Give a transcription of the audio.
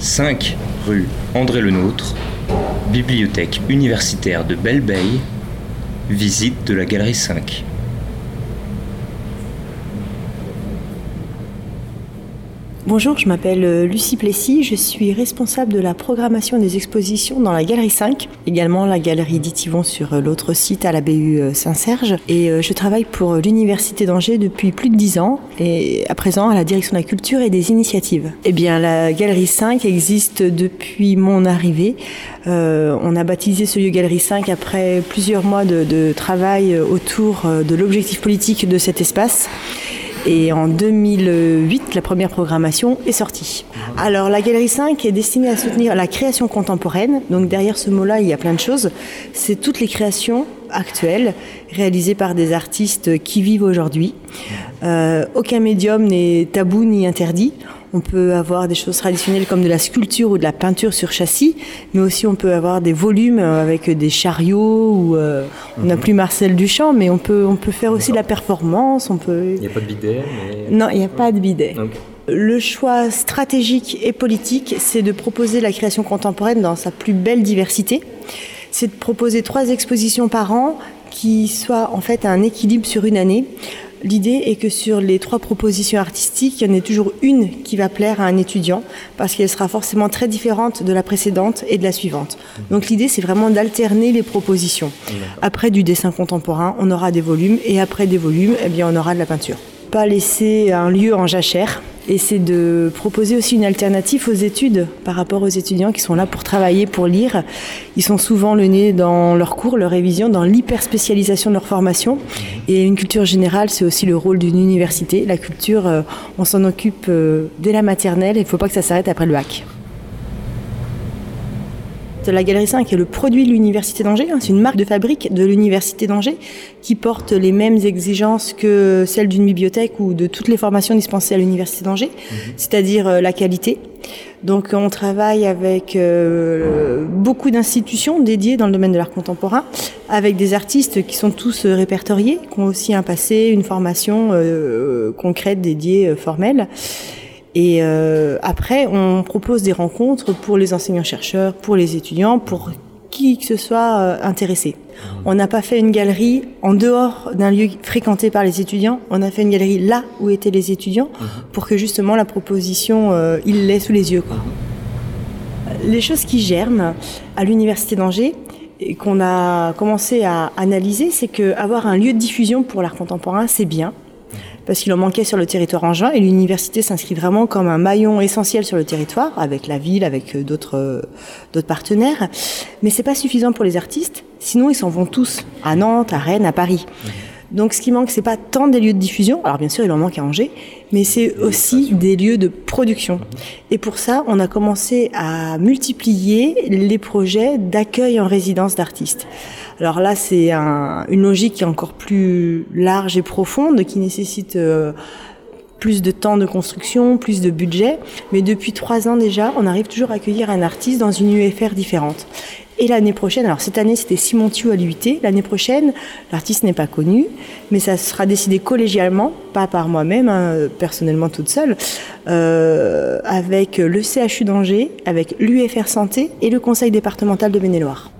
5 rue André Lenôtre, bibliothèque universitaire de belle visite de la galerie 5. Bonjour, je m'appelle euh, Lucie Plessis, je suis responsable de la programmation des expositions dans la Galerie 5, également la Galerie d'Itivon sur euh, l'autre site à la BU euh, Saint-Serge. Et je travaille pour l'Université d'Angers depuis plus de 10 ans et à présent à la direction de la culture et des initiatives. Eh bien, la Galerie 5 existe depuis mon arrivée. on a baptisé ce lieu Galerie 5 après plusieurs mois de, de travail autour de l'objectif politique de cet espace. Et en 2008, la première programmation est sortie. Alors la Galerie 5 est destinée à soutenir la création contemporaine. Donc derrière ce mot-là, il y a plein de choses. C'est toutes les créations actuelles réalisées par des artistes qui vivent aujourd'hui. Euh, aucun médium n'est tabou ni interdit. On peut avoir des choses traditionnelles comme de la sculpture ou de la peinture sur châssis, mais aussi on peut avoir des volumes avec des chariots. Ou, euh, on n'a mhm. plus Marcel Duchamp, mais on peut, on peut faire aussi de la performance. On peut... Il n'y a pas de bidet Non, il n'y a pas de bidet. Le choix stratégique et politique, c'est de proposer la création contemporaine dans sa plus belle diversité. C'est de proposer trois expositions par an qui soient en fait un équilibre sur une année L'idée est que sur les trois propositions artistiques, il y en ait toujours une qui va plaire à un étudiant parce qu'elle sera forcément très différente de la précédente et de la suivante. Donc l'idée, c'est vraiment d'alterner les propositions. Après du dessin contemporain, on aura des volumes et après des volumes, eh bien, on aura de la peinture. Pas laisser un lieu en jachère, et c'est de proposer aussi une alternative aux études par rapport aux étudiants qui sont là pour travailler, pour lire. Ils sont souvent le nez dans leurs cours, leur révision, dans l'hyperspécialisation de leur formation. Et une culture générale, c'est aussi le rôle d'une université. La culture, euh, on s'en occupe euh, dès la maternelle, il ne faut pas que ça s'arrête après le bac la Galerie 5 est le produit de l'Université d'Angers. Hein. C'est une marque de fabrique de l'Université d'Angers qui porte les mêmes exigences que celles d'une bibliothèque ou de toutes les formations dispensées à l'Université d'Angers, mhm. c'est-à-dire euh, la qualité. Donc on travaille avec euh, beaucoup d'institutions dédiées dans le domaine de l'art contemporain, avec des artistes qui sont tous euh, répertoriés, qui ont aussi un passé, une formation concrète dédiée, formelle. Et euh, après, on propose des rencontres pour les enseignants-chercheurs, pour les étudiants, pour qui que ce soit euh, intéressé. On n'a pas fait une galerie en dehors d'un lieu fréquenté par les étudiants, on a fait une galerie là où étaient les étudiants pour que justement la proposition, euh, il l'ait sous les yeux. Les choses qui germent à l'Université d'Angers, et qu'on a commencé à analyser, c'est qu'avoir un lieu de diffusion pour l'art contemporain, c'est bien parce qu'il en manquait sur le territoire juin et l'université s'inscrit vraiment comme un maillon essentiel sur le territoire avec la ville, avec euh, d'autres euh, d'autres partenaires. Mais c'est pas suffisant pour les artistes, sinon ils s'en vont tous à Nantes, à Rennes, à Paris. Donc ce qui manque, c'est pas tant des lieux de diffusion, alors bien sûr il en manque à Angers, mais c'est aussi des lieux de production. Et pour ça, on a commencé à multiplier les projets d'accueil en résidence d'artistes. Alors là, c'est une logique qui est encore plus large et profonde, qui nécessite euh, plus de temps de construction, plus de budget. Mais depuis trois ans déjà, on arrive toujours à accueillir un artiste dans une UFR différente. Et l'année prochaine, alors cette année c'était Simon Thieu à l'UIT, l'année prochaine l'artiste n'est pas connu, mais ça sera décidé collégialement, pas par moi-même, hein, personnellement toute seule, euh, avec le CHU d'Angers, avec l'UFR Santé et le Conseil départemental de Maine-et-Loire.